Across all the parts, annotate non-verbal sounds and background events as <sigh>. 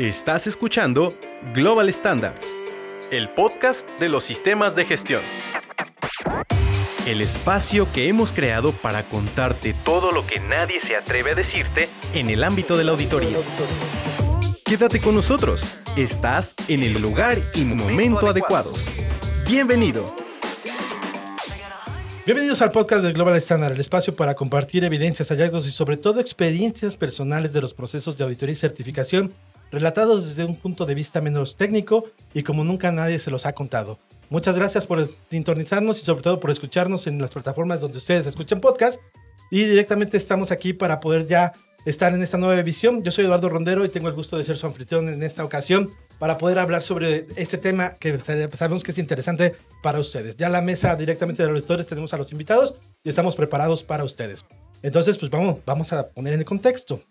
Estás escuchando Global Standards, el podcast de los sistemas de gestión. El espacio que hemos creado para contarte todo lo que nadie se atreve a decirte en el ámbito de la auditoría. Quédate con nosotros. Estás en el lugar y momento adecuados. Bienvenido. Bienvenidos al podcast de Global Standard, el espacio para compartir evidencias, hallazgos y sobre todo experiencias personales de los procesos de auditoría y certificación, relatados desde un punto de vista menos técnico y como nunca nadie se los ha contado. Muchas gracias por sintonizarnos y sobre todo por escucharnos en las plataformas donde ustedes escuchan podcast. Y directamente estamos aquí para poder ya estar en esta nueva edición. Yo soy Eduardo Rondero y tengo el gusto de ser su anfitrión en esta ocasión para poder hablar sobre este tema que sabemos que es interesante para ustedes. Ya la mesa directamente de los lectores tenemos a los invitados y estamos preparados para ustedes. Entonces, pues vamos, vamos a poner en el contexto.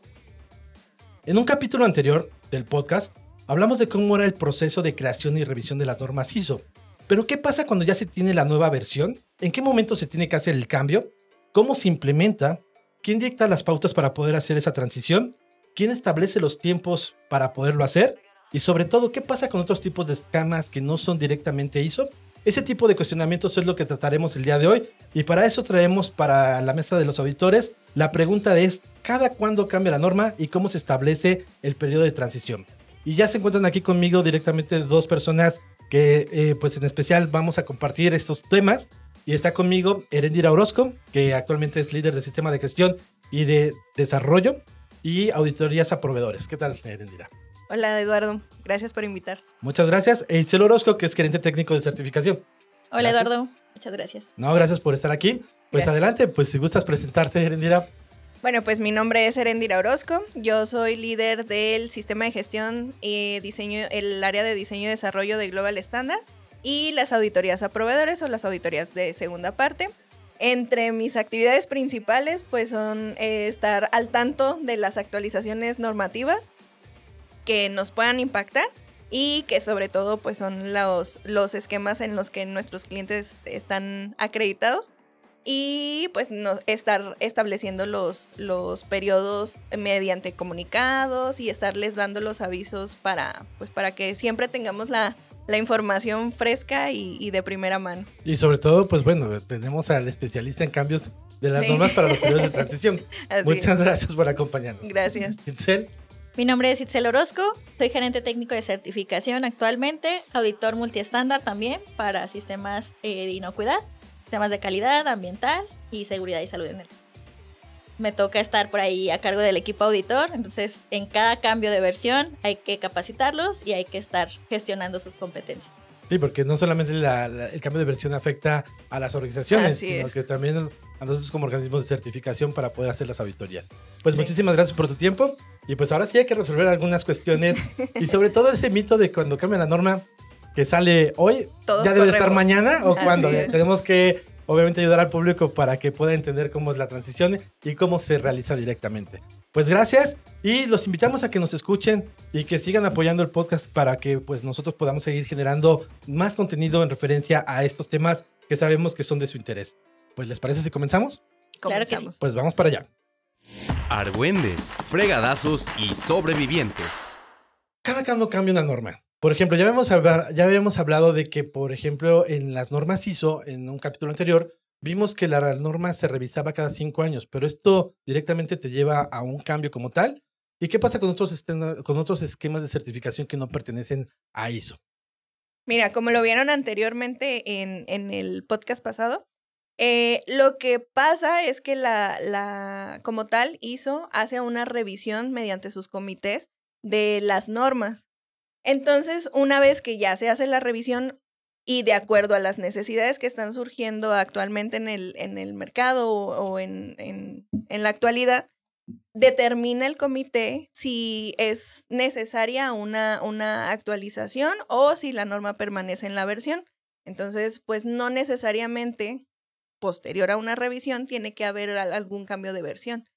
En un capítulo anterior del podcast, hablamos de cómo era el proceso de creación y revisión de las normas ISO. Pero ¿qué pasa cuando ya se tiene la nueva versión? ¿En qué momento se tiene que hacer el cambio? ¿Cómo se implementa? ¿Quién dicta las pautas para poder hacer esa transición? ¿Quién establece los tiempos para poderlo hacer? Y sobre todo, ¿qué pasa con otros tipos de escamas que no son directamente ISO? Ese tipo de cuestionamientos es lo que trataremos el día de hoy y para eso traemos para la mesa de los auditores la pregunta es ¿cada cuándo cambia la norma y cómo se establece el periodo de transición? Y ya se encuentran aquí conmigo directamente dos personas que eh, pues en especial vamos a compartir estos temas y está conmigo Erendira Orozco que actualmente es líder del sistema de gestión y de desarrollo y auditorías a proveedores. ¿Qué tal Erendira? Hola Eduardo, gracias por invitar. Muchas gracias. E Itzel Orozco, que es gerente técnico de certificación. Hola Eduardo, muchas gracias. No, gracias por estar aquí. Pues adelante, pues si gustas presentarte, Erendira. Bueno, pues mi nombre es Erendira Orozco. Yo soy líder del sistema de gestión y diseño, el área de diseño y desarrollo de Global Standard y las auditorías a proveedores o las auditorías de segunda parte. Entre mis actividades principales, pues son eh, estar al tanto de las actualizaciones normativas que nos puedan impactar y que sobre todo pues son los, los esquemas en los que nuestros clientes están acreditados y pues no, estar estableciendo los, los periodos mediante comunicados y estarles dando los avisos para, pues, para que siempre tengamos la, la información fresca y, de primera mano. Y sobre todo, pues bueno, tenemos al especialista en cambios de las normas para los periodos de transición. <laughs> Muchas gracias por acompañarnos. Gracias. Mi nombre es Itzel Orozco, soy gerente técnico de certificación actualmente, auditor multiestándar también para sistemas eh, de inocuidad, sistemas de calidad ambiental y seguridad y salud en el. Me toca estar por ahí a cargo del equipo auditor, entonces en cada cambio de versión hay que capacitarlos y hay que estar gestionando sus competencias. Sí, porque no solamente el cambio de versión afecta a las organizaciones, sino que también a nosotros como organismos de certificación para poder hacer las auditorías. Pues muchísimas gracias por su tiempo y pues ahora sí hay que resolver algunas cuestiones <laughs> y sobre todo ese mito de cuando cambia la norma que sale hoy, ya debe estar mañana o cuando tenemos que obviamente ayudar al público para que pueda entender cómo es la transición y cómo se realiza directamente. Pues gracias y los invitamos a que nos escuchen y que sigan apoyando el podcast para que pues nosotros podamos seguir generando más contenido en referencia a estos temas que sabemos que son de su interés. Pues les parece si comenzamos? Claro que sí. Pues vamos para allá. Argüendes, fregadazos y sobrevivientes. Cada cuando cambia una norma. Por ejemplo, ya habíamos, ya habíamos hablado de que, por ejemplo, en las normas ISO, en un capítulo anterior, vimos que la norma se revisaba cada cinco años, pero esto directamente te lleva a un cambio como tal. ¿Y qué pasa con otros, con otros esquemas de certificación que no pertenecen a ISO? Mira, como lo vieron anteriormente en, en el podcast pasado, eh, lo que pasa es que la, la, como tal, ISO hace una revisión mediante sus comités de las normas. Entonces, una vez que ya se hace la revisión y de acuerdo a las necesidades que están surgiendo actualmente en el, en el mercado o, en, en, en, la actualidad, determina el comité si es necesaria una, una actualización o si la norma permanece en la versión. Entonces, pues no necesariamente posterior a una revisión tiene que haber algún cambio de versión.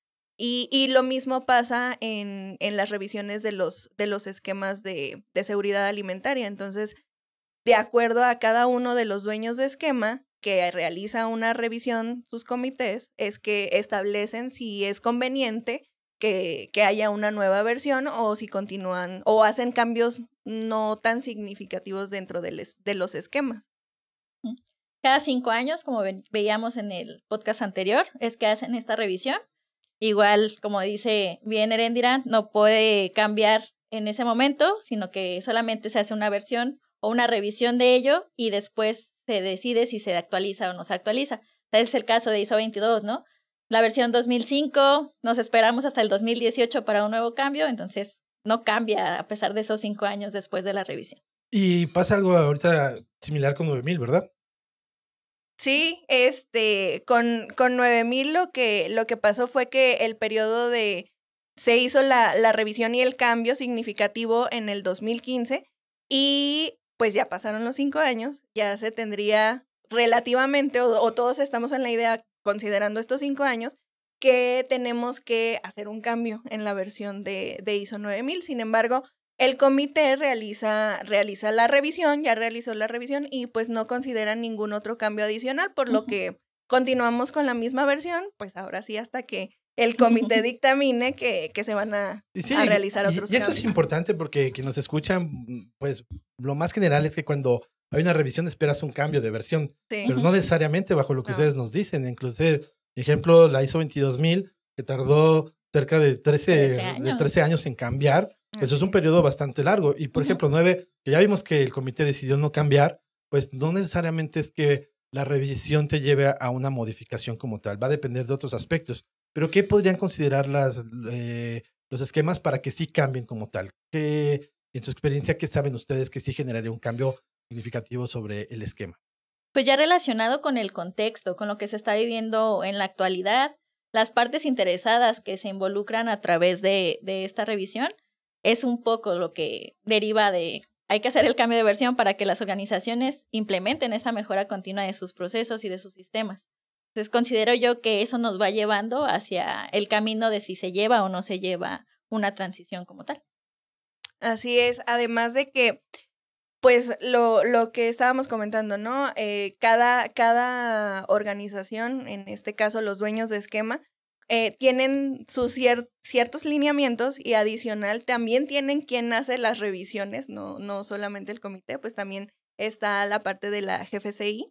Y, lo mismo pasa en, en, las revisiones de los, de los esquemas de, de seguridad alimentaria. Entonces, de acuerdo a cada uno de los dueños de esquema que realiza una revisión, sus comités, es que establecen si es conveniente que, que haya una nueva versión o si continúan o hacen cambios no tan significativos dentro de, les- de los esquemas. Cada cinco años, como veíamos en el podcast anterior, es que hacen esta revisión. Igual, como dice bien Erendira, no puede cambiar en ese momento, sino que solamente se hace una versión o una revisión de ello y después se decide si se actualiza o no se actualiza. Es el caso de ISO 22, ¿no? La versión 2005, nos esperamos hasta el 2018 para un nuevo cambio, entonces no cambia a pesar de esos cinco años después de la revisión. Y pasa algo ahorita similar con 9000, ¿verdad? Sí, este, con, con 9000 lo que, lo que pasó fue que el periodo de, se hizo la, la revisión y el cambio significativo en el 2015 y pues ya pasaron los cinco años, ya se tendría relativamente, o, o todos estamos en la idea, considerando estos cinco años, que tenemos que hacer un cambio en la versión de, de ISO 9000. Sin embargo, el comité realiza, realiza la revisión, ya realizó la revisión y pues no consideran ningún otro cambio adicional, por lo que continuamos con la misma versión, pues ahora sí hasta que el comité dictamine que, que se van a, Y sí, a realizar y- otros y esto es importante porque quienes nos escuchan, pues lo más general es que cuando hay una revisión esperas un cambio de versión, Sí. pero no necesariamente bajo lo que No. ustedes nos dicen. Inclusive, ejemplo, la ISO 22000, que tardó cerca de 13, 13 de años. 13 años en cambiar. Eso es un periodo bastante largo. Y, por ejemplo, 9, que ya vimos que el comité decidió no cambiar, pues no necesariamente es que la revisión te lleve a- a una modificación como tal. Va a depender de otros aspectos. Pero, ¿qué podrían considerar las, eh, los esquemas para que sí cambien como tal? ¿Qué, en su experiencia, qué saben ustedes que sí generaría un cambio significativo sobre el esquema? Pues ya relacionado con el contexto, con lo que se está viviendo en la actualidad, las partes interesadas que se involucran a través de, de esta revisión, es un poco lo que deriva de, hay que hacer el cambio de versión para que las organizaciones implementen esta mejora continua de sus procesos y de sus sistemas. Entonces considero yo que eso nos va llevando hacia el camino de si se lleva o no se lleva una transición como tal. Así es, además de que, pues lo, lo que estábamos comentando, ¿no? Eh, cada, cada organización, en este caso los dueños de esquema, eh, tienen sus cier- ciertos lineamientos y adicional también tienen quien hace las revisiones, no, no solamente el comité, pues también está la parte de la GFCI.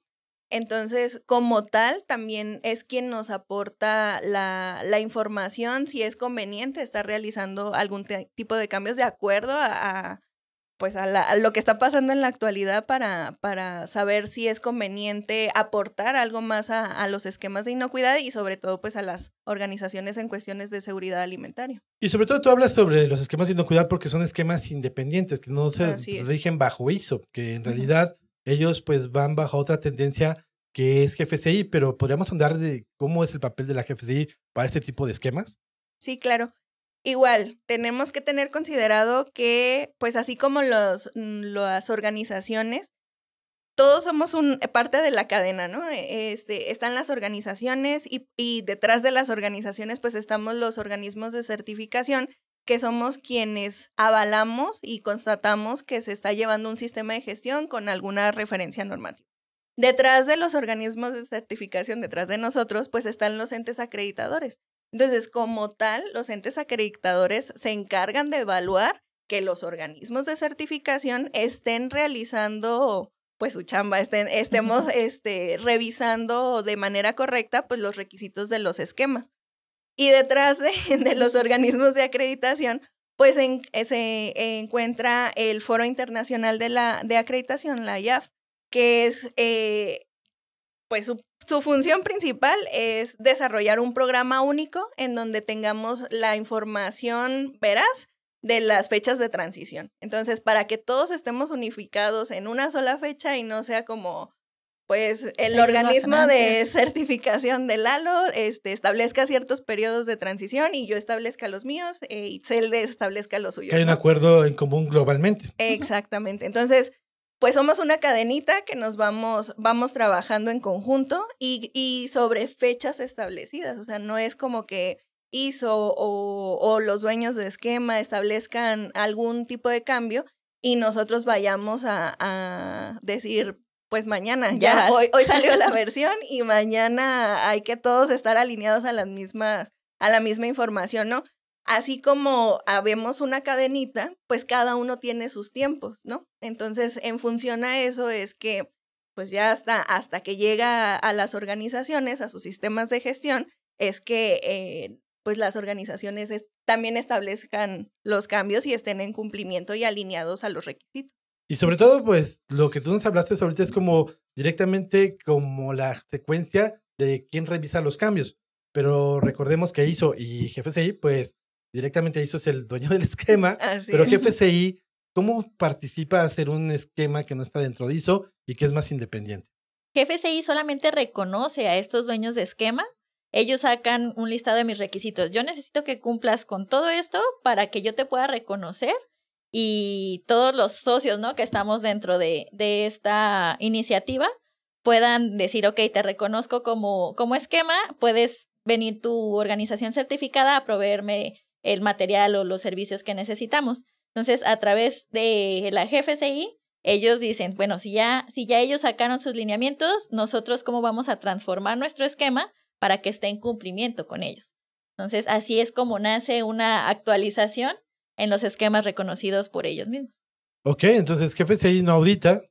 Entonces, como tal, también es quien nos aporta la, la información si es conveniente estar realizando algún tipo de cambios de acuerdo a, a, pues a, la- a lo que está pasando en la actualidad para, para saber si es conveniente aportar algo más a, a los esquemas de inocuidad y sobre todo pues a las organizaciones en cuestiones de seguridad alimentaria. Y sobre todo tú hablas sobre los esquemas de inocuidad porque son esquemas independientes, que no se rigen bajo ISO, que en realidad ellos pues van bajo otra tendencia que es GFCI, pero podríamos andar de cómo es el papel de la GFCI para este tipo de esquemas. Sí, claro. Igual, tenemos que tener considerado que, pues así como los, mm, las organizaciones, todos somos un, parte de la cadena, ¿no? E- Este, están las organizaciones y, y detrás de las organizaciones, pues estamos los organismos de certificación, que somos quienes avalamos y constatamos que se está llevando un sistema de gestión con alguna referencia normativa. Detrás de los organismos de certificación, detrás de nosotros, pues están los entes acreditadores. Entonces, como tal, los entes acreditadores se encargan de evaluar que los organismos de certificación estén realizando pues su chamba, estén, estemos este, revisando de manera correcta pues los requisitos de los esquemas. Y detrás de, de los organismos de acreditación, pues en- se encuentra el Foro Internacional de, la, de Acreditación, la IAF, que es eh, pues su, su función principal es desarrollar un programa único en donde tengamos la información veraz de las fechas de transición. Entonces, para que todos estemos unificados en una sola fecha y no sea como, pues, el Ellos organismo de certificación de Lalo este, establezca ciertos periodos de transición y yo establezca los míos e Itzel establezca los suyos. Que hay un acuerdo en común globalmente. Exactamente. Entonces, pues somos una cadenita que nos vamos, vamos trabajando en conjunto y, y sobre fechas establecidas. O sea, no es como que ISO o, o los dueños de esquema establezcan algún tipo de cambio y nosotros vayamos a, a decir, pues mañana, Ya hoy, hoy salió la <laughs> versión y mañana hay que todos estar alineados a las mismas, a la misma información, ¿no? Así como habemos una cadenita, pues cada uno tiene sus tiempos, ¿no? Entonces, en función a eso es que, pues ya hasta, hasta que llega a las organizaciones, a sus sistemas de gestión, es que eh, pues las organizaciones también establezcan los cambios y estén en cumplimiento y alineados a los requisitos. Y sobre todo, pues lo que tú nos hablaste ahorita es como directamente como la secuencia de quién revisa los cambios. Pero recordemos que ISO y GFCI, pues directamente ISO es el dueño <laughs> del esquema, pero GFCI, ¿cómo participa a hacer un esquema que no está dentro de ISO y que es más independiente? GFCI solamente reconoce a estos dueños de esquema ellos sacan un listado de mis requisitos. Yo necesito que cumplas con todo esto para que yo te pueda reconocer y todos los socios, ¿no? Que estamos dentro de, de esta iniciativa puedan decir, ok, te reconozco como, como esquema, puedes venir tu organización certificada a proveerme el material o los servicios que necesitamos. Entonces, a través de la GFCI, ellos dicen, bueno, si ya, si ya ellos sacaron sus lineamientos, nosotros cómo vamos a transformar nuestro esquema para que esté en cumplimiento con ellos. Entonces, así es como nace una actualización en los esquemas reconocidos por ellos mismos. Ok, entonces GFCI no audita,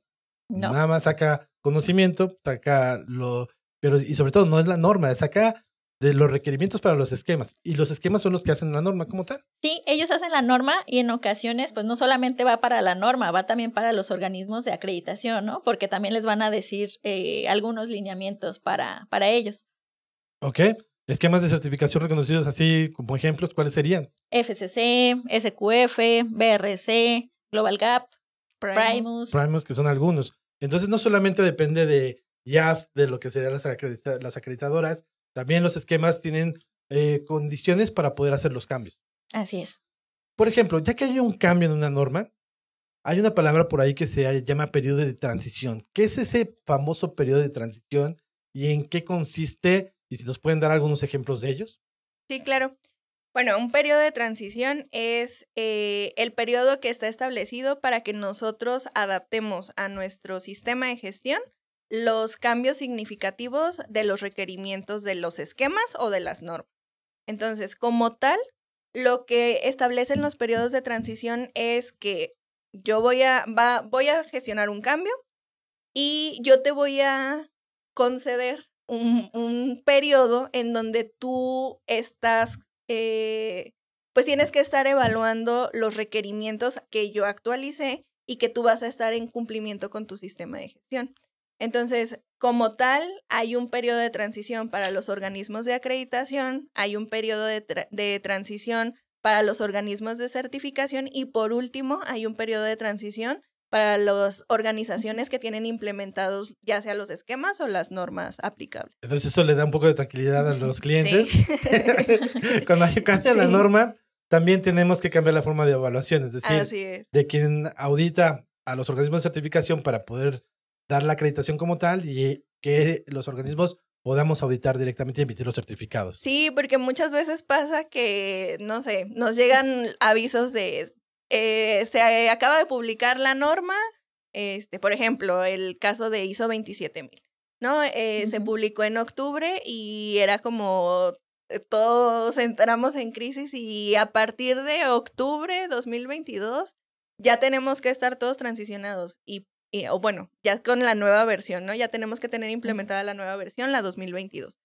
no. nada más saca conocimiento, saca lo, pero y sobre todo no es la norma, saca de los requerimientos para los esquemas. Y los esquemas son los que hacen la norma como tal. Sí, ellos hacen la norma y en ocasiones, pues no solamente va para la norma, va también para los organismos de acreditación, ¿no? Porque también les van a decir eh, algunos lineamientos para, para ellos. Ok. Esquemas de certificación reconocidos así como ejemplos, ¿cuáles serían? FCC, SQF, BRC, Global Gap, Primus. Primus, que son algunos. Entonces no solamente depende de IAF, de lo que serían las, las acreditadoras, también los esquemas tienen eh, condiciones para poder hacer los cambios. Así es. Por ejemplo, ya que hay un cambio en una norma, hay una palabra por ahí que se llama periodo de transición. ¿Qué es ese famoso periodo de transición y en qué consiste y si nos pueden dar algunos ejemplos de ellos. Sí, claro. Bueno, un periodo de transición es eh, el periodo que está establecido para que nosotros adaptemos a nuestro sistema de gestión los cambios significativos de los requerimientos de los esquemas o de las normas. Entonces, como tal, lo que establecen los periodos de transición es que yo voy a, voy a gestionar un cambio y yo te voy a conceder un, periodo en donde tú estás, eh, pues tienes que estar evaluando los requerimientos que yo actualicé y que tú vas a estar en cumplimiento con tu sistema de gestión. Entonces, como tal, hay un periodo de transición para los organismos de acreditación, hay un periodo de, de, transición para los organismos de certificación y por último, hay un periodo de transición para las organizaciones que tienen implementados ya sea los esquemas o las normas aplicables. Entonces eso le da un poco de tranquilidad a los clientes. <laughs> <laughs> Cuando cambia la norma, también tenemos que cambiar la forma de evaluación, es decir, de quien audita a los organismos de certificación para poder dar la acreditación como tal y que los organismos podamos auditar directamente y emitir los certificados. Sí, porque muchas veces pasa que, no sé, nos llegan avisos de eh, se acaba de publicar la norma, este, por ejemplo, el caso de ISO 27000, ¿no? Eh, se publicó en octubre y era como eh, todos entramos en crisis y a partir de octubre 2022 ya tenemos que estar todos transicionados y, o bueno, ya con la nueva versión, ¿no? Ya tenemos que tener implementada la nueva versión, la 2022.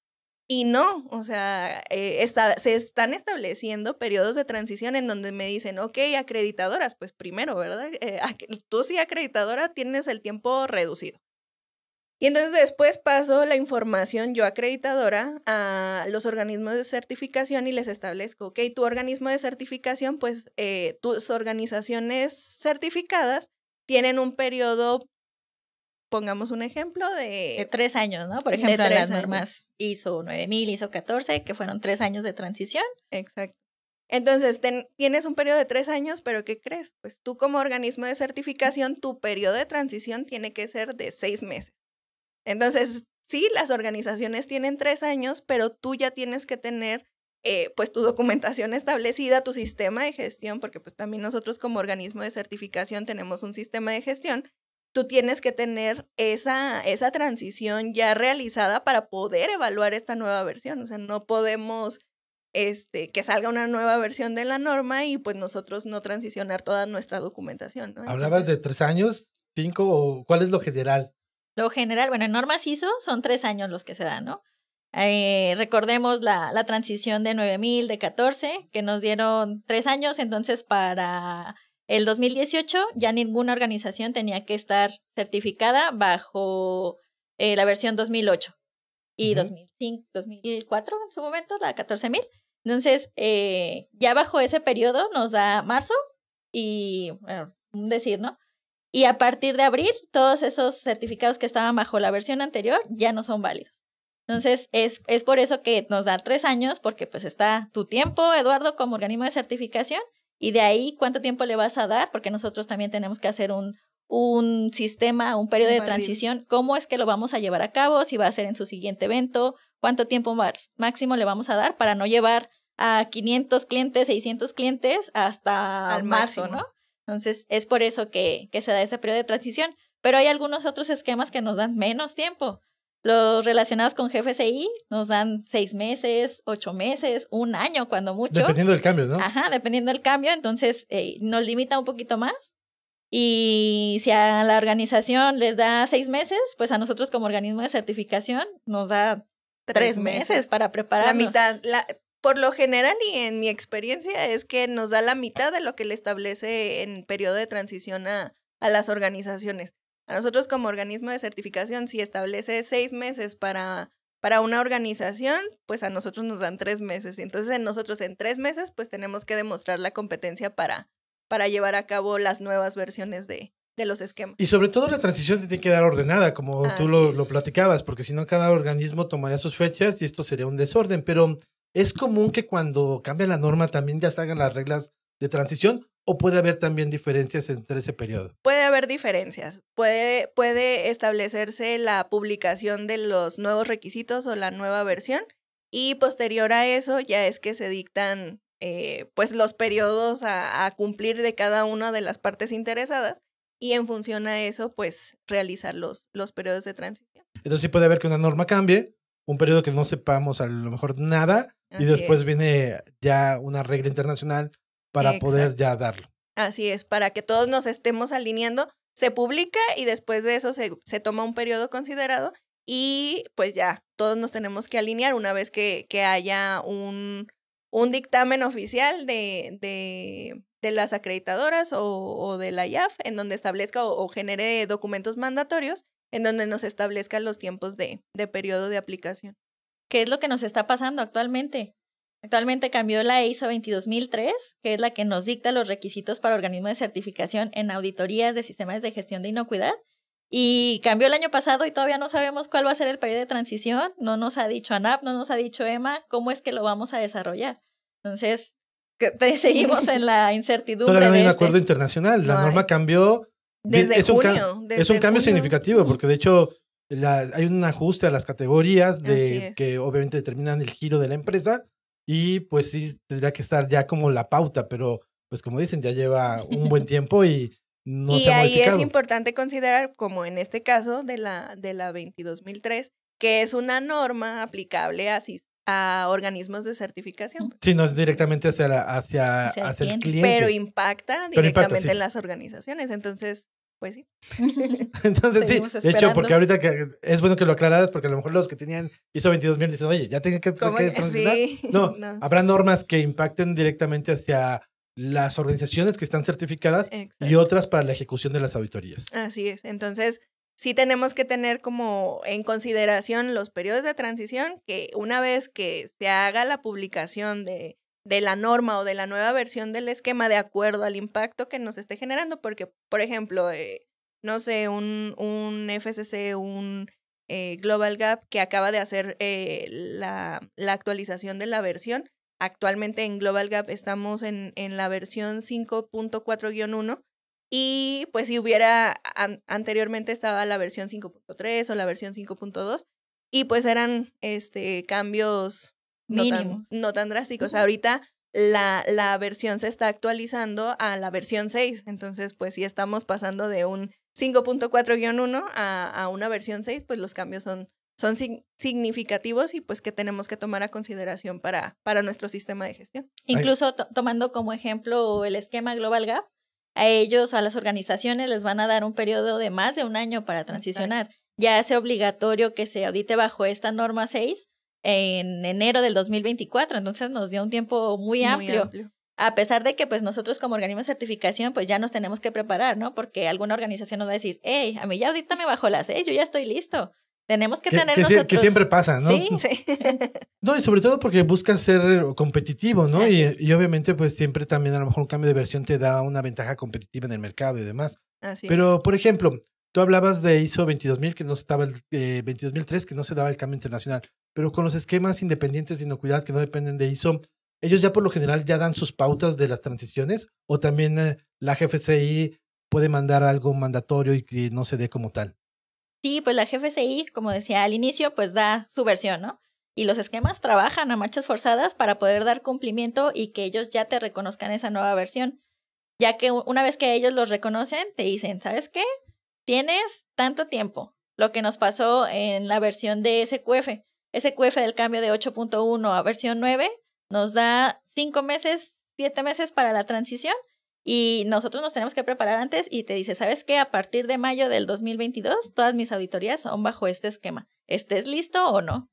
Y no, o sea, eh, se están estableciendo periodos de transición en donde me dicen, ok, acreditadoras, pues primero, ¿verdad? Eh, tú sí acreditadora tienes el tiempo reducido. Y entonces después paso la información yo acreditadora a los organismos de certificación y les establezco, ok, tu organismo de certificación, pues eh, tus organizaciones certificadas tienen un periodo pongamos un ejemplo de... de tres años, ¿no? Por ejemplo, las normas ISO 9000, ISO 14, que fueron tres años de transición. Exacto. Entonces, tienes un periodo de tres años, pero ¿qué crees? Pues tú como organismo de certificación, tu periodo de transición tiene que ser de seis meses. Entonces, sí, las organizaciones tienen tres años, pero tú ya tienes que tener eh, pues tu documentación establecida, tu sistema de gestión, porque pues también nosotros como organismo de certificación tenemos un sistema de gestión tú tienes que tener esa, esa transición ya realizada para poder evaluar esta nueva versión. O sea, no podemos este, que salga una nueva versión de la norma y pues nosotros no transicionar toda nuestra documentación. ¿no? ¿Hablabas Entonces, de tres años, cinco o cuál es lo general? Lo general, bueno, en normas ISO son tres años los que se dan, ¿no? Eh, recordemos la, la transición de 9000, de 14, que nos dieron tres años, entonces para el 2018 ya ninguna organización tenía que estar certificada bajo eh, la versión 2008 y Ujú. 2005, 2004 en su momento, la 14000. Entonces, eh, ya bajo ese periodo nos da marzo y, bueno, decir, ¿no? Y a partir de abril, todos esos certificados que estaban bajo la versión anterior ya no son válidos. Entonces, es, es por eso que nos da tres años, porque pues está tu tiempo, Eduardo, como organismo de certificación, y de ahí cuánto tiempo le vas a dar, porque nosotros también tenemos que hacer un, un sistema, un periodo de transición, cómo es que lo vamos a llevar a cabo, si va a ser en su siguiente evento, cuánto tiempo más- máximo le vamos a dar para no llevar a 500 clientes, 600 clientes hasta Al marzo, máximo. ¿no? Entonces, es por eso que, que se da ese periodo de transición. Pero hay algunos otros esquemas que nos dan menos tiempo. Los relacionados con GFCI nos dan seis meses, ocho meses, un año, cuando mucho. Dependiendo del cambio, ¿no? Ajá, dependiendo del cambio, entonces eh, nos limita un poquito más. Y si a la organización les da seis meses, pues a nosotros como organismo de certificación nos da tres, meses. para La prepararnos. mitad, la, por lo general y en mi experiencia es que nos da la mitad de lo que le establece en periodo de transición a, a las organizaciones. A nosotros como organismo de certificación, si establece seis meses para, para una organización, pues a nosotros nos dan tres meses. Y entonces en nosotros en tres meses, pues tenemos que demostrar la competencia para, para llevar a cabo las nuevas versiones de, de los esquemas. Y sobre todo la transición te tiene que dar ordenada, como tú lo, lo platicabas, porque si no cada organismo tomaría sus fechas y esto sería un desorden. Pero es común que cuando cambia la norma también ya se hagan las reglas de transición o puede haber también diferencias entre ese periodo. Puede haber diferencias. Puede, puede establecerse la publicación de los nuevos requisitos o la nueva versión y posterior a eso ya es que se dictan eh, pues los periodos a, a cumplir de cada una de las partes interesadas y en función a eso pues realizar los, los periodos de transición. Entonces sí puede haber que una norma cambie, un periodo que no sepamos a lo mejor nada y después es. viene ya una regla internacional para poder ya darlo. Así es, para que todos nos estemos alineando, se publica y después de eso se, se toma un periodo considerado y pues ya, todos nos tenemos que alinear una vez que, que haya un, un dictamen oficial de, de, de las acreditadoras o, o de la IAF en donde establezca o, o genere documentos mandatorios en donde nos establezca los tiempos de, de periodo de aplicación. ¿Qué es lo que nos está pasando actualmente? Actualmente cambió la ISO 22003, que es la que nos dicta los requisitos para organismos de certificación en auditorías de sistemas de gestión de inocuidad. Y cambió el año pasado y todavía no sabemos cuál va a ser el periodo de transición. No nos ha dicho ANAP, no nos ha dicho EMA cómo es que lo vamos a desarrollar. Entonces, te- <laughs> seguimos en la incertidumbre. Todavía no hay un este. acuerdo internacional. La No norma hay. cambió. de- Desde es un junio. es desde un cambio junio. significativo porque de hecho la- hay un ajuste a las categorías de es. que obviamente determinan el giro de la empresa y pues sí tendría que estar ya como la pauta, pero pues como dicen ya lleva un buen <laughs> tiempo y no y se ha ahí es importante considerar, como en este caso de la, de la 22003, que es una norma aplicable a, a organismos de certificación, Sí, no es directamente hacia, la- hacia, Hacia el hacia el cliente. pero impacta Pero impacta, directamente sí. en las organizaciones. Entonces, pues sí. <laughs> Entonces sí, de hecho, porque ahorita que es bueno que lo aclararas porque a lo mejor los que tenían ISO 22000 dicen, oye, ya tienen que, ¿Cómo que que- transicionar. sí, <laughs> No, no. habrá normas que impacten directamente hacia las organizaciones que están certificadas y otras para la ejecución de las auditorías. Así es. Entonces, sí tenemos que tener como en consideración los periodos de transición, que una vez que se haga la publicación de, de la norma o de la nueva versión del esquema de acuerdo al impacto que nos esté generando, porque, por ejemplo, eh, no sé, un, un un eh, Global Gap que acaba de hacer eh, la, la actualización de la versión. Actualmente en Global Gap estamos en, en la versión 5.4-1 y pues si hubiera, an- anteriormente estaba la versión 5.3 o la versión 5.2 y pues eran este cambios no tan, Mínimos. no tan drásticos. Ahorita la, la versión se está actualizando a la versión 6, entonces pues si estamos pasando de un 5.4-1 a, a una versión 6, pues los cambios son, son significativos y pues que tenemos que tomar a consideración para, para nuestro sistema de gestión. Incluso tomando como ejemplo el esquema Global Gap, a ellos, a las organizaciones, les van a dar un periodo de más de un año para transicionar. Ya hace obligatorio que se audite bajo esta norma 6 en enero del 2024, entonces nos dio un tiempo muy, amplio. A pesar de que pues nosotros como organismo de certificación pues ya nos tenemos que preparar, ¿no? Porque alguna organización nos va a decir, hey, a mí ya audítame bajo las 6, yo ya estoy listo. Tenemos que, tener nosotros... que siempre pasa, ¿no? Sí, sí. <laughs> no, y sobre todo porque buscas ser competitivo, ¿no? Y, y, obviamente, pues siempre también a lo mejor un cambio de versión te da una ventaja competitiva en el mercado y demás. Así Pero, por ejemplo, tú hablabas de ISO 22000, que no estaba el eh, 22003, que no se daba el cambio internacional. Pero con los esquemas independientes de inocuidad que no dependen de ISO, ellos ya por lo general ya dan sus pautas de las transiciones o también eh, la GFCI puede mandar algo mandatorio y que no se dé como tal. Sí, pues la GFCI, como decía al inicio, pues da su versión, ¿no? Y los esquemas trabajan a marchas forzadas para poder dar cumplimiento y que ellos ya te reconozcan esa nueva versión. Ya que una vez que ellos los reconocen, te dicen, ¿sabes qué? Tienes tanto tiempo. Lo que nos pasó en la versión de SQF. SQF del cambio de 8.1 a versión 9 nos da cinco meses, siete meses para la transición y nosotros nos tenemos que preparar antes y te dice, ¿sabes qué? A partir de mayo del 2022, todas mis auditorías son bajo este esquema. ¿Estés listo o no?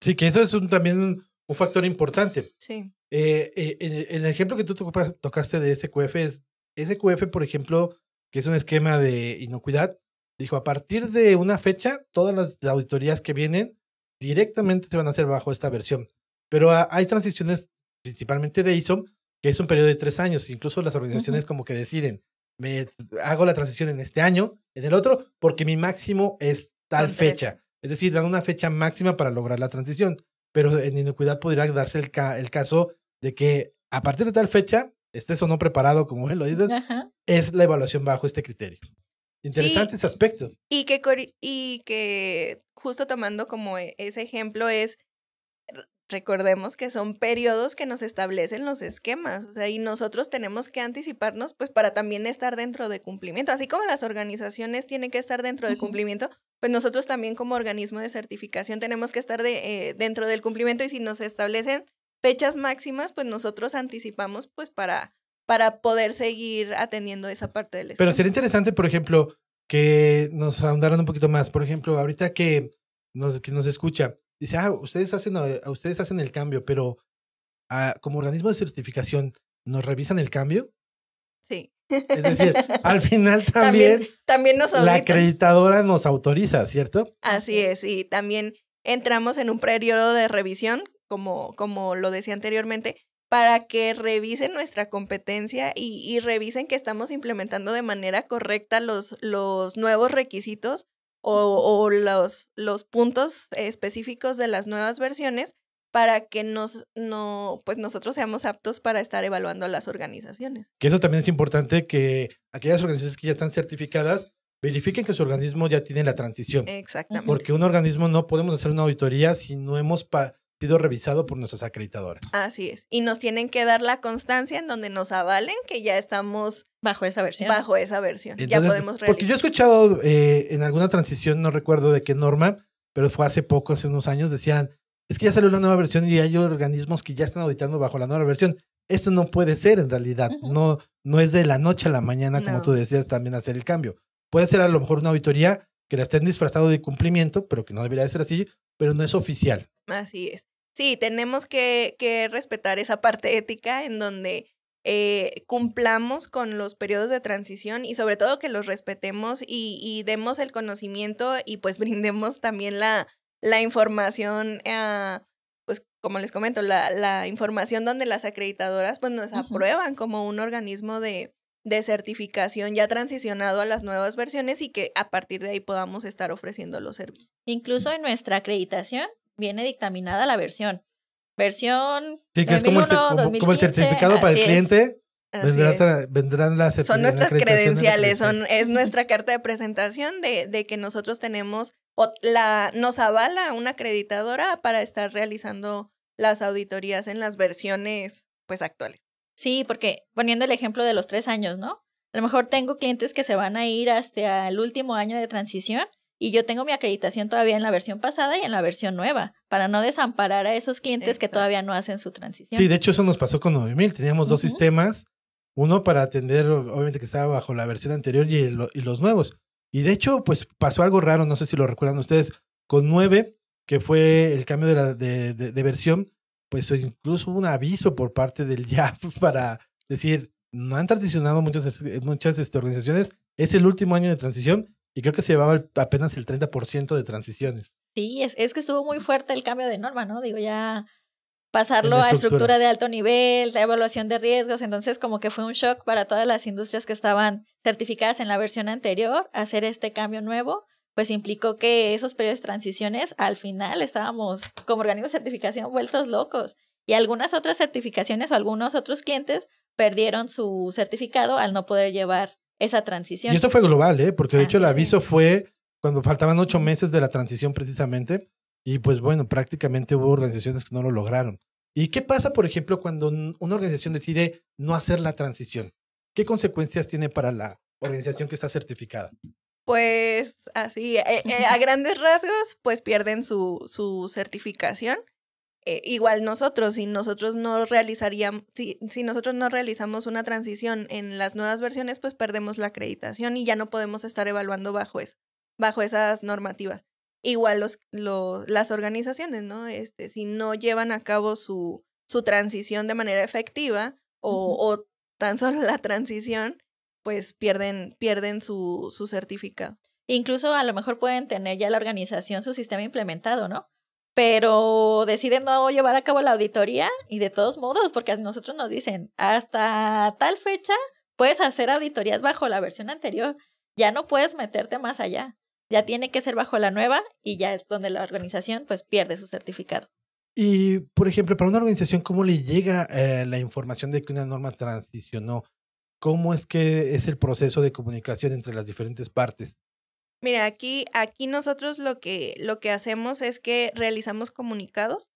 Sí, que eso es un, también un, factor importante. Sí. Eh, eh, el, ejemplo que tú tocaste de SQF es, SQF, por ejemplo, que es un esquema de inocuidad, dijo, a partir de una fecha, todas las auditorías que vienen directamente se van a hacer bajo esta versión. Pero hay transiciones, principalmente de ISO, que es un periodo de tres años. Incluso las organizaciones como que deciden, me hago la transición en este año, en el otro, porque mi máximo es tal fecha. Es decir, dan una fecha máxima para lograr la transición. Pero en inocuidad podría darse el, el caso de que a partir de tal fecha, estés o no preparado, como él <laughs> lo dices, es la evaluación bajo este criterio. Interesante ese aspecto. Y que, y que justo tomando como e, ese ejemplo es recordemos que son periodos que nos establecen los esquemas, o sea, y nosotros tenemos que anticiparnos pues para también estar dentro de cumplimiento, así como las organizaciones tienen que estar dentro de cumplimiento, pues nosotros también como organismo de certificación tenemos que estar de, eh, dentro del cumplimiento y si nos establecen fechas máximas, pues nosotros anticipamos pues para, para poder seguir atendiendo esa parte del esquema. Pero sería interesante, por ejemplo, que nos ahondaran un poquito más, por ejemplo, ahorita que nos, que nos escucha, dice, ah, ustedes hacen, eh, ustedes hacen el cambio, pero ah, como organismo de certificación, ¿nos revisan el cambio? Sí. Es decir, <laughs> al final también, también, nos la acreditadora nos autoriza, ¿cierto? Así es, y también entramos en un periodo de revisión, como, como lo decía anteriormente, para que revisen nuestra competencia y, y, revisen que estamos implementando de manera correcta los, los nuevos requisitos o, los, los puntos específicos de las nuevas versiones para que nos, no, pues nosotros seamos aptos para estar evaluando a las organizaciones. Que eso también es importante que aquellas organizaciones que ya están certificadas verifiquen que su organismo ya tiene la transición. Exactamente. Porque un organismo no podemos hacer una auditoría si no hemos sido revisado por nuestras acreditadoras. Así es. Y nos tienen que dar la constancia en donde nos avalen que ya estamos bajo esa versión. Bajo esa versión. ya podemos realizar. Porque yo he escuchado eh, en alguna transición, no recuerdo de qué norma, pero fue hace poco, hace unos años, decían, es que ya salió la nueva versión y hay organismos que ya están auditando bajo la nueva versión. Esto no puede ser en realidad. No, no es de la noche a la mañana, como tú decías, también hacer el cambio. Puede ser a lo mejor una auditoría que la estén disfrazado de cumplimiento, pero que no debería de ser así, pero no es oficial. Así es. Sí, tenemos que, que respetar esa parte ética en donde eh, cumplamos con los periodos de transición y sobre todo que los respetemos y, y demos el conocimiento y pues <laughs> brindemos también la, la información, pues como les comento, la, la, información donde las acreditadoras pues nos aprueban como un organismo de, de certificación ya transicionado a las nuevas versiones y que a partir de ahí podamos estar ofreciendo los servicios. Incluso en nuestra acreditación viene dictaminada la versión. Versión. Sí, que es como, el, certificado para el cliente. vendrán las Son nuestras credenciales, son, es nuestra carta de presentación de, de que nosotros tenemos, o la, nos avala una acreditadora para estar realizando las auditorías en las versiones pues actuales. Sí, porque poniendo el ejemplo de los tres años, ¿no? A lo mejor tengo clientes que se van a ir hasta el último año de transición y yo tengo mi acreditación todavía en la versión pasada y en la versión nueva, para no desamparar a esos clientes que todavía no hacen su transición. Sí, de hecho eso nos pasó con 9000. Teníamos dos sistemas, uno para atender, obviamente que estaba bajo la versión anterior y, y, los nuevos. Y de hecho, pues pasó algo raro, no sé si lo recuerdan ustedes, con 9, que fue el cambio de, la, de, de, versión, pues incluso hubo un aviso por parte del <laughs> YAP para decir, no han transicionado muchas, muchas este, organizaciones, es el último año de transición y creo que se llevaba apenas el 30% de transiciones. Sí, es, es que estuvo muy fuerte el cambio de norma, ¿no? Digo, ya pasarlo a estructura de alto nivel, la evaluación de riesgos, entonces como que fue un shock para todas las industrias que estaban certificadas en la versión anterior, hacer este cambio nuevo, pues implicó que esos periodos de transiciones al final estábamos como organismo de certificación vueltos locos y algunas otras certificaciones o algunos otros clientes perdieron su certificado al no poder llevar esa transición. Y esto fue global, ¿eh? Porque de ah, hecho el aviso fue cuando faltaban ocho meses de la transición precisamente. Y pues bueno, prácticamente hubo organizaciones que no lo lograron. ¿Y qué pasa, por ejemplo, cuando una organización decide no hacer la transición? ¿Qué consecuencias tiene para la organización que está certificada? Pues así, eh, eh, a <laughs> grandes rasgos, pues pierden su, su certificación. Eh, igual nosotros, si nosotros no realizaríamos, si, si nosotros no realizamos una transición en las nuevas versiones, pues perdemos la acreditación y ya no podemos estar evaluando bajo eso, bajo esas normativas. Igual los, las organizaciones, ¿no? Este, si no llevan a cabo su, su transición de manera efectiva o, o tan solo la transición, pues pierden, pierden su, su certificado. Incluso a lo mejor pueden tener ya la organización su sistema implementado, ¿no? Pero deciden no llevar a cabo la auditoría y de todos modos, porque a nosotros nos dicen, hasta tal fecha puedes hacer auditorías bajo la versión anterior, ya no puedes meterte más allá, ya tiene que ser bajo la nueva y ya es donde la organización pues pierde su certificado. Y, por ejemplo, para una organización, ¿cómo le llega eh, la información de que una norma transicionó? ¿Cómo es que es el proceso de comunicación entre las diferentes partes? Mira, aquí, aquí nosotros lo que, lo que hacemos es que realizamos comunicados.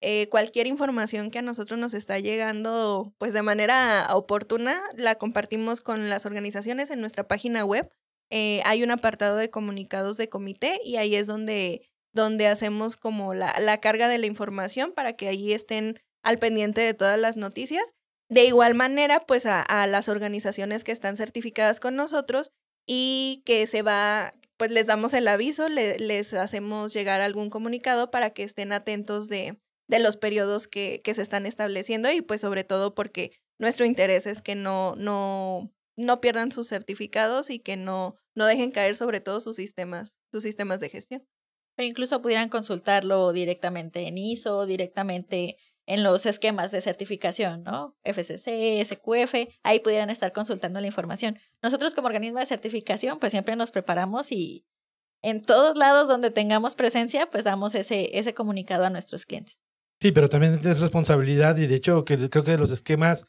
Eh, cualquier información que a nosotros nos está llegando, pues de manera oportuna, la compartimos con las organizaciones en nuestra página web. Eh, hay un apartado de comunicados de comité y ahí es donde, donde hacemos como la, la carga de la información para que ahí estén al pendiente de todas las noticias. De igual manera, pues a, a las organizaciones que están certificadas con nosotros y que se va, pues les damos el aviso, les hacemos llegar algún comunicado para que estén atentos de, de los periodos que, que, se están estableciendo y pues sobre todo porque nuestro interés es que no, no, no pierdan sus certificados y que no, no dejen caer sobre todo sus sistemas, sus sistemas de gestión. Pero incluso pudieran consultarlo directamente en ISO, directamente en los esquemas de certificación, ¿no? FCC, SQF, ahí pudieran estar consultando la información. Nosotros como organismo de certificación, pues siempre nos preparamos y en todos lados donde tengamos presencia, pues damos ese, ese comunicado a nuestros clientes. Sí, pero también es responsabilidad y de hecho que creo que los esquemas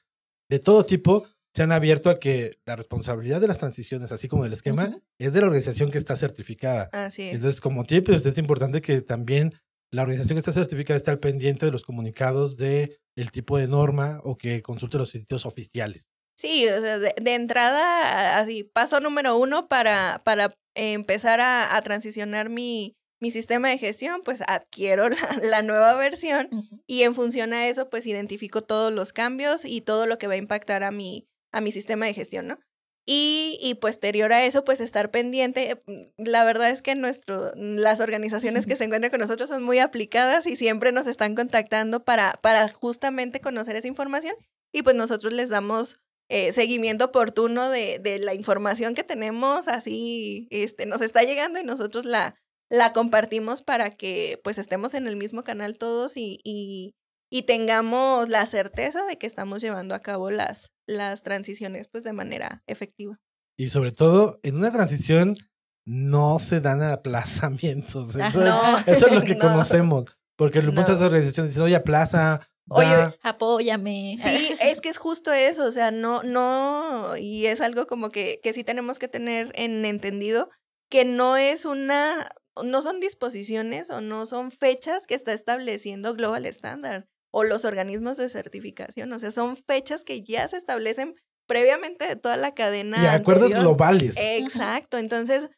de todo tipo se han abierto a que la responsabilidad de las transiciones, así como del esquema, es de la organización que está certificada. Así es. Entonces, como tip, pues, es importante que también la organización que está certificada está al pendiente de los comunicados de el tipo de norma o que consulte los sitios oficiales. Sí, o sea, de, entrada, así, paso número uno para, para empezar a, transicionar mi, mi sistema de gestión, pues adquiero <laughs> la, nueva versión y en función a eso, pues identifico todos los cambios y todo lo que va a impactar a mi, a mi sistema de gestión, ¿no? Y, y, posterior a eso, pues estar pendiente. La verdad es que nuestro, las organizaciones que <laughs> se encuentran con nosotros son muy aplicadas y siempre nos están contactando para, para justamente conocer esa información. Y pues nosotros les damos eh, seguimiento oportuno de, de, la información que tenemos, así este, nos está llegando y nosotros la, la compartimos para que pues estemos en el mismo canal todos y, y, y tengamos la certeza de que estamos llevando a cabo las, las transiciones pues de manera efectiva. Y sobre todo, en una transición no se dan aplazamientos. Ah, eso, es, lo <laughs> que conocemos. Porque muchas organizaciones dicen, oye, aplaza. Oye, apóyame. <laughs> Sí, es que es justo eso, o sea, no, no, y es algo como que, que sí tenemos que tener en entendido que no es una, no son disposiciones o no son fechas que está estableciendo Global Standard o los organismos de certificación. O sea, son fechas que ya se establecen previamente de toda la cadena. Y acuerdos globales. Exacto. Entonces,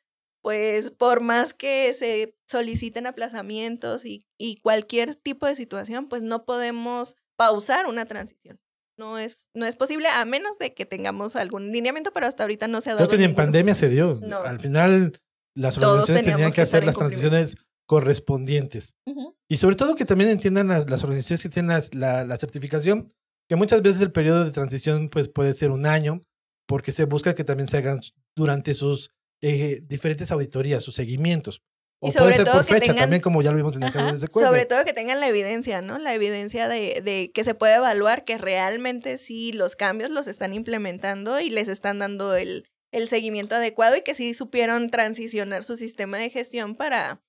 pues por más que se soliciten aplazamientos y, y cualquier tipo de situación, pues no podemos pausar una transición. No es, no es posible a menos de que tengamos algún lineamiento, pero hasta ahorita no se ha dado. Creo que ni en pandemia se dio. No. Al final, las organizaciones teníamos tenían que que hacer las transiciones correspondientes. Ujú. Y sobre todo que también entiendan las, las organizaciones que tienen las- la, la certificación, que muchas veces el periodo de transición pues, puede ser un año, porque se busca que también se hagan durante sus eh, diferentes auditorías, sus seguimientos. O Y puede sobre ser todo por fecha tengan- también, como ya lo vimos en el caso de. Sobre todo que tengan la evidencia, ¿no? La evidencia de, de que se puede evaluar que realmente sí los cambios los están implementando y les están dando el, el seguimiento adecuado y que sí supieron transicionar su sistema de gestión para,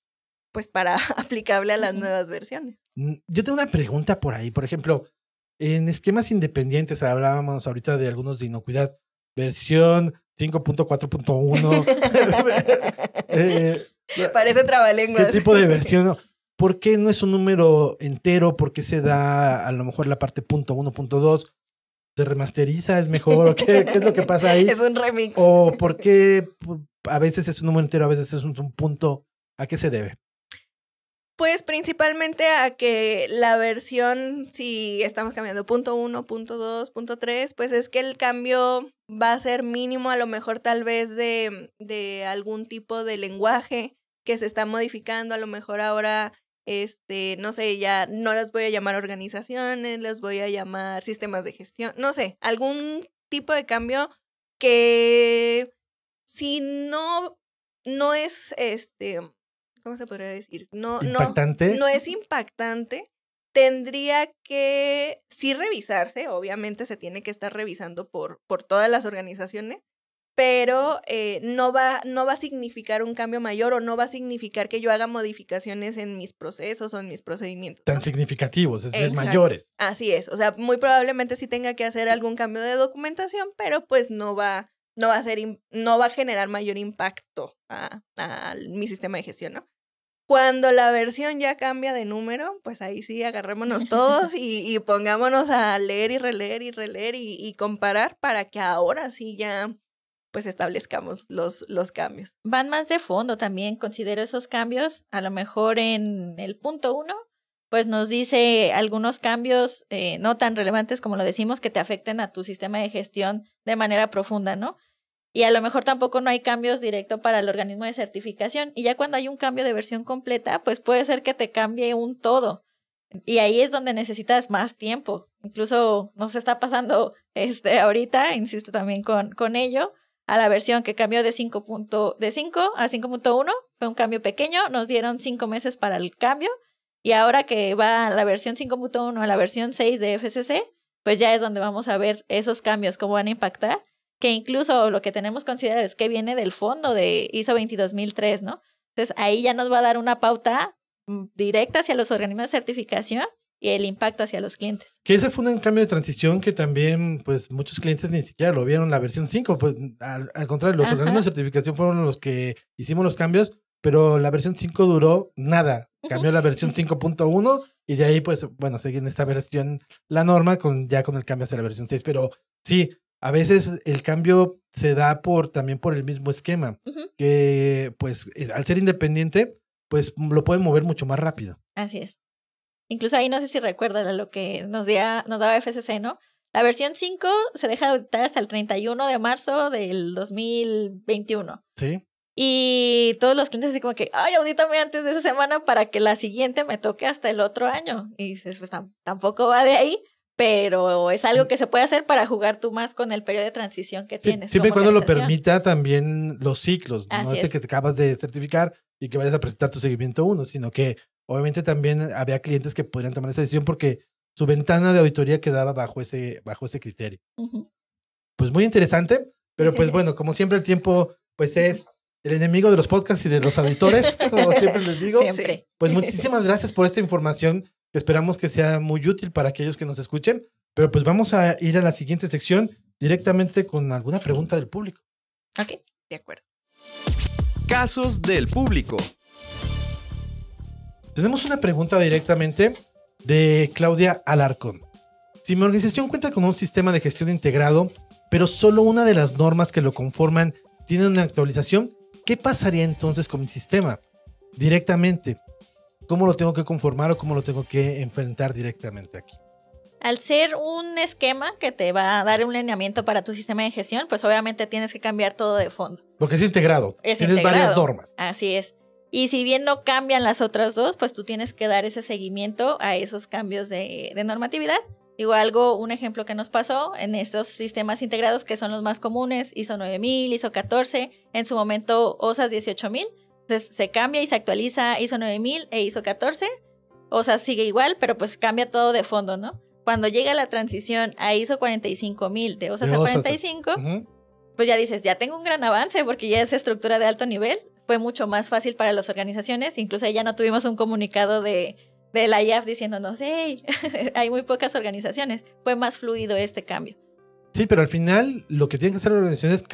pues para <laughs> aplicable a las nuevas versiones. Mm, Yo tengo una pregunta por ahí. Por ejemplo, en esquemas independientes hablábamos ahorita de algunos de inocuidad, versión 5.4.1. <laughs> eh, Parece ¿Qué trabalenguas. tipo de versión? ¿Por qué no es un número entero? ¿Por qué se da a lo mejor la parte punto uno, punto dos? ¿Se remasteriza? ¿Es mejor? ¿O qué, qué es lo que pasa ahí? <laughs> Es un remix. ¿O por qué a veces es un número entero, a veces es un, un punto? ¿A qué se debe? Pues principalmente a que la versión, si estamos cambiando punto uno, punto dos, punto tres, pues es que el cambio va a ser mínimo, a lo mejor tal vez de, de algún tipo de lenguaje que se está modificando, a lo mejor ahora, este, no sé, ya no las voy a llamar organizaciones, las voy a llamar sistemas de gestión, no sé, algún tipo de cambio que si no, no es, este, ¿cómo se podría decir? No, no, ¿Impactante? no es impactante. Tendría que sí revisarse, obviamente se tiene que estar revisando por, por todas las organizaciones, pero eh, no, va, no va a significar un cambio mayor o no va a significar que yo haga modificaciones en mis procesos o en mis procedimientos. Tan ¿no? significativos, es decir, mayores. Así es, o sea, muy probablemente sí tenga que hacer algún cambio de documentación, pero pues no va, no va a ser, no va a generar mayor impacto a, a mi sistema de gestión, ¿no? Cuando la versión ya cambia de número, pues ahí sí agarrémonos todos y, pongámonos a leer y releer y releer y, y comparar para que ahora sí ya pues establezcamos los, los cambios. Van más de fondo también, considero esos cambios. A lo mejor en el punto uno, pues nos dice algunos cambios eh, no tan relevantes como lo decimos que te afecten a tu sistema de gestión de manera profunda, ¿no? Y a lo mejor tampoco no hay cambios directo para el organismo de certificación. Y ya cuando hay un cambio de versión completa, pues puede ser que te cambie un todo. Y ahí es donde necesitas más tiempo. Incluso nos está pasando este ahorita, insisto también con, con ello, a la versión que cambió de 5, punto- de 5 a 5.1. Fue un cambio pequeño, nos dieron 5 meses para el cambio. Y ahora que va la versión 5.1 a la versión 6 de FCC, pues ya es donde vamos a ver esos cambios, cómo van a impactar. Que incluso lo que tenemos que considerar es que viene del fondo de ISO 22003, ¿no? Entonces ahí ya nos va a dar una pauta mm, directa hacia los organismos de certificación y el impacto hacia los clientes. Que ese fue un cambio de transición que también, pues, muchos clientes ni siquiera lo vieron la versión 5. Pues, al, al contrario, los Ajá. organismos de certificación fueron los que hicimos los cambios, pero la versión 5 duró nada. Cambió la versión 5.1 y de ahí, pues, bueno, seguí en esta versión la norma con ya con el cambio hacia la versión 6. Pero sí, a veces el cambio se da por también por el mismo esquema, que, pues, es- al ser independiente, pues, lo pueden mover mucho más rápido. Así es. Incluso ahí no sé si recuerdas lo que nos, dia- nos daba FCC, ¿no? La versión 5 se deja de auditar hasta el 31 de marzo del 2021. Sí. Y todos los clientes así como que, ay, audítame antes de esa semana para que la siguiente me toque hasta el otro año. Y dices, pues tam- tampoco va de ahí, pero es algo que se puede hacer para jugar tú más con el periodo de transición que tienes. siempre y cuando lo permita también los ciclos, no Así este es. que te acabas de certificar y que vayas a presentar tu seguimiento uno, sino que obviamente también había clientes que podrían tomar esa decisión porque su ventana de auditoría quedaba bajo ese, bajo ese criterio. Ujú. Pues muy interesante, pero pues bueno, como siempre el tiempo pues es <laughs> el enemigo de los podcasts y de los auditores, como siempre les digo. Siempre. Pues muchísimas gracias por esta información que esperamos que sea muy útil para aquellos que nos escuchen, pero pues vamos a ir a la siguiente sección directamente con alguna pregunta del público. Ok. De acuerdo. Casos del público. Tenemos una pregunta directamente de Claudia Alarcón. Si mi organización cuenta con un sistema de gestión integrado, pero solo una de las normas que lo conforman tiene una actualización, ¿Qué pasaría entonces con mi sistema? Directamente, ¿cómo lo tengo que conformar o cómo lo tengo que enfrentar directamente aquí? Al ser un esquema que te va a dar un lineamiento para tu sistema de gestión, pues obviamente tienes que cambiar todo de fondo. Porque es integrado. Es Tienes integrado. varias normas. Así es. Y si bien no cambian las otras dos, pues tú tienes que dar ese seguimiento a esos cambios de, de normatividad. Digo, algo, un ejemplo que nos pasó en estos sistemas integrados que son los más comunes, ISO 9000, ISO 14, en su momento OSAS 18000. Entonces se cambia y se actualiza ISO 9000 e ISO 14. OSAS sigue igual, pero pues cambia todo de fondo, ¿no? Cuando llega la transición a ISO 45000 de OSAS De a OSAS a- 45, Ujú. pues ya dices, ya tengo un gran avance porque ya es estructura de alto nivel. Fue mucho más fácil para las organizaciones. Incluso ya no tuvimos un comunicado de, de la IAF diciéndonos, hey, <laughs> hay muy pocas organizaciones. Fue más fluido este cambio. Sí, pero al final lo que tienen que hacer las organizaciones es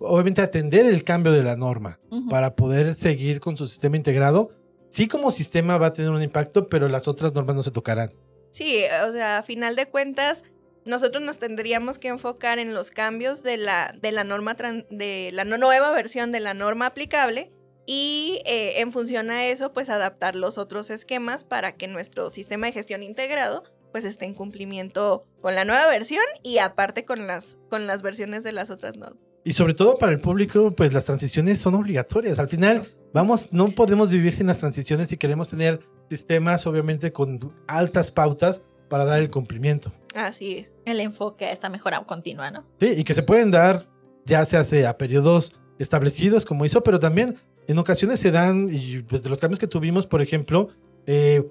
obviamente atender el cambio de la norma para poder seguir con su sistema integrado. Sí, como sistema va a tener un impacto, pero las otras normas no se tocarán. Sí, o sea, a final de cuentas, nosotros nos tendríamos que enfocar en los cambios de la, de la norma, de la nueva versión de la norma aplicable y eh, en función a eso, pues adaptar los otros esquemas para que nuestro sistema de gestión integrado pues esté en cumplimiento con la nueva versión y aparte con las, con las versiones de las otras normas. Y sobre todo para el público, pues las transiciones son obligatorias. Al final, vamos, no podemos vivir sin las transiciones si queremos tener sistemas, obviamente, con altas pautas para dar el cumplimiento. Así es. El enfoque a esta mejora continua, ¿no? Sí, y que se pueden dar ya se hace a periodos establecidos como hizo, pero también en ocasiones se dan, y pues de los cambios que tuvimos, por ejemplo, eh,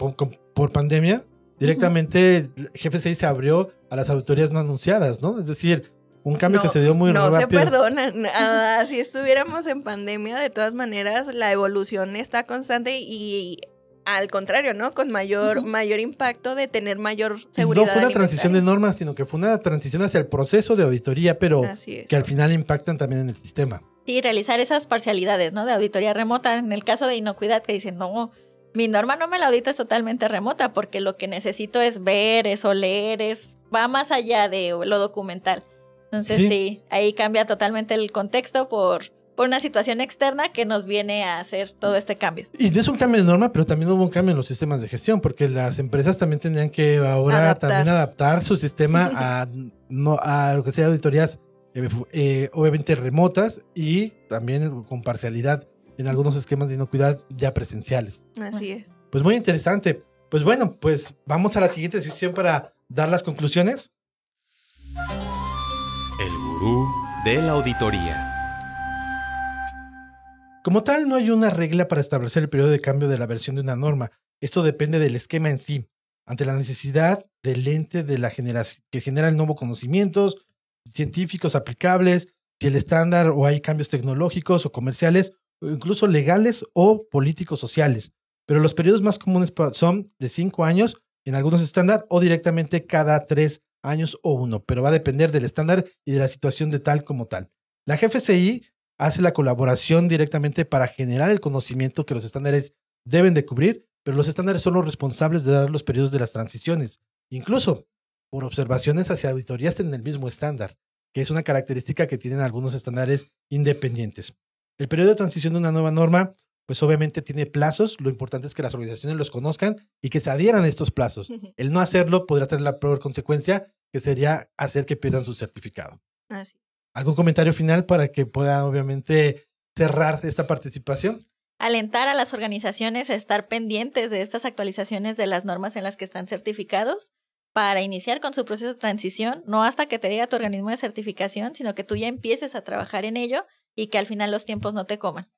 por, pandemia, directamente el GFCI se abrió a las auditorías no anunciadas, ¿no? Es decir, un cambio que No, se dio muy no rápido. se perdona. <laughs> Ah, si estuviéramos en pandemia, de todas maneras, la evolución está constante y al contrario, ¿no? Con mayor, mayor impacto de tener mayor Y seguridad. no fue una transición de normas, sino que fue una transición hacia el proceso de auditoría, pero es. que al final impactan también en el sistema. Sí, realizar esas parcialidades, ¿no? De auditoría remota. En el caso de inocuidad, que dicen, no, mi norma no me la audita es totalmente remota porque lo que necesito es ver, es oler, es va más allá de lo documental. Entonces Sí. sí, ahí cambia totalmente el contexto por, por una situación externa que nos viene a hacer todo este cambio. Y es un cambio de norma, pero también hubo un cambio en los sistemas de gestión, porque las empresas también tendrían que ahora Adaptar. también adaptar su sistema a, <laughs> no, a lo que sea auditorías eh, eh, obviamente remotas y también con parcialidad en algunos esquemas de inocuidad ya presenciales. Así es. Pues muy interesante. Pues bueno, pues vamos a la siguiente sesión para dar las conclusiones. De la auditoría. Como tal, no hay una regla para establecer el periodo de cambio de la versión de una norma. Esto depende del esquema en sí. Ante la necesidad del ente de la generación que genera el nuevo conocimientos científicos aplicables, si el estándar o hay cambios tecnológicos o comerciales, o incluso legales o políticos sociales. Pero los periodos más comunes son de cinco años en algunos estándar o directamente cada tres años o uno, pero va a depender del estándar y de la situación de tal como tal. La GFCI hace la colaboración directamente para generar el conocimiento que los estándares deben de cubrir, pero los estándares son los responsables de dar los periodos de las transiciones, incluso por observaciones hacia auditorías en el mismo estándar, que es una característica que tienen algunos estándares independientes. El periodo de transición de una nueva norma, pues obviamente tiene plazos, lo importante es que las organizaciones los conozcan y que se adhieran a estos plazos. El no hacerlo podrá tener la peor consecuencia, que sería hacer que pierdan su certificado. Así. ¿Algún comentario final para que pueda obviamente cerrar esta participación? Alentar a las organizaciones a estar pendientes de estas actualizaciones de las normas en las que están certificados para iniciar con su proceso de transición, no hasta que te diga tu organismo de certificación, sino que tú ya empieces a trabajar en ello y que al final los tiempos no te coman.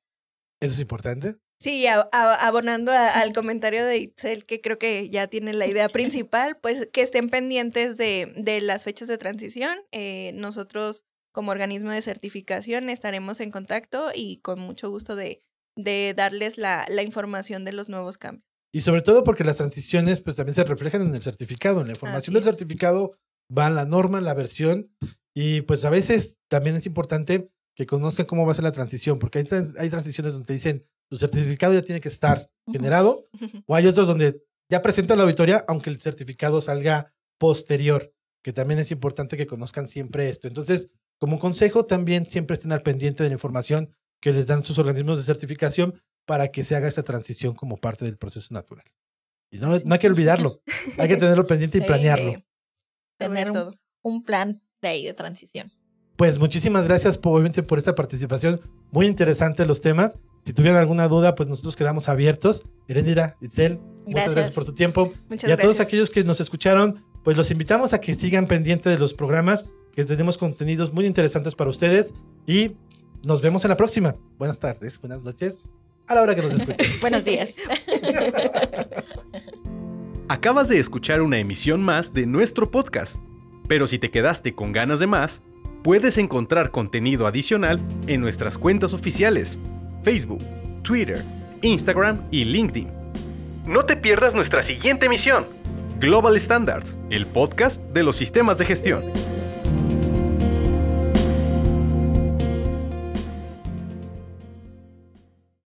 Eso es importante. Sí, a- a- abonando a- al comentario de Itzel, que creo que ya tiene la idea principal, pues que estén pendientes de, de las fechas de transición. Eh, nosotros, como organismo de certificación, estaremos en contacto y con mucho gusto de, de darles la, la información de los nuevos cambios. Y sobre todo porque las transiciones pues también se reflejan en el certificado. En la información Así del es. certificado va la norma, la versión y pues a veces también es importante que conozcan cómo va a ser la transición, porque hay, trans- hay transiciones donde te dicen tu certificado ya tiene que estar generado <laughs> o hay otros donde ya presentan la auditoría aunque el certificado salga posterior, que también es importante que conozcan siempre esto. Entonces, como consejo, también siempre estén al pendiente de la información que les dan sus organismos de certificación para que se haga esta transición como parte del proceso natural. Y no, no hay que olvidarlo, hay que tenerlo pendiente y <laughs> planearlo. sí. Tener un, todo. un plan de ahí de transición. Pues muchísimas gracias por, obviamente por esta participación. Muy interesante los temas. Si tuvieran alguna duda, pues nosotros quedamos abiertos. Erendira, Itzel, muchas Gracias. por su tiempo. Muchas y a todos aquellos que nos escucharon, pues los invitamos a que sigan pendientes de los programas, que tenemos contenidos muy interesantes para ustedes. Y nos vemos en la próxima. Buenas tardes, buenas noches, a la hora que nos escuchen. <laughs> Buenos días. <laughs> Acabas de escuchar una emisión más de nuestro podcast, pero si te quedaste con ganas de más, puedes encontrar contenido adicional en nuestras cuentas oficiales, Facebook, Twitter, Instagram y LinkedIn. No te pierdas nuestra siguiente emisión, Global Standards, el podcast de los sistemas de gestión.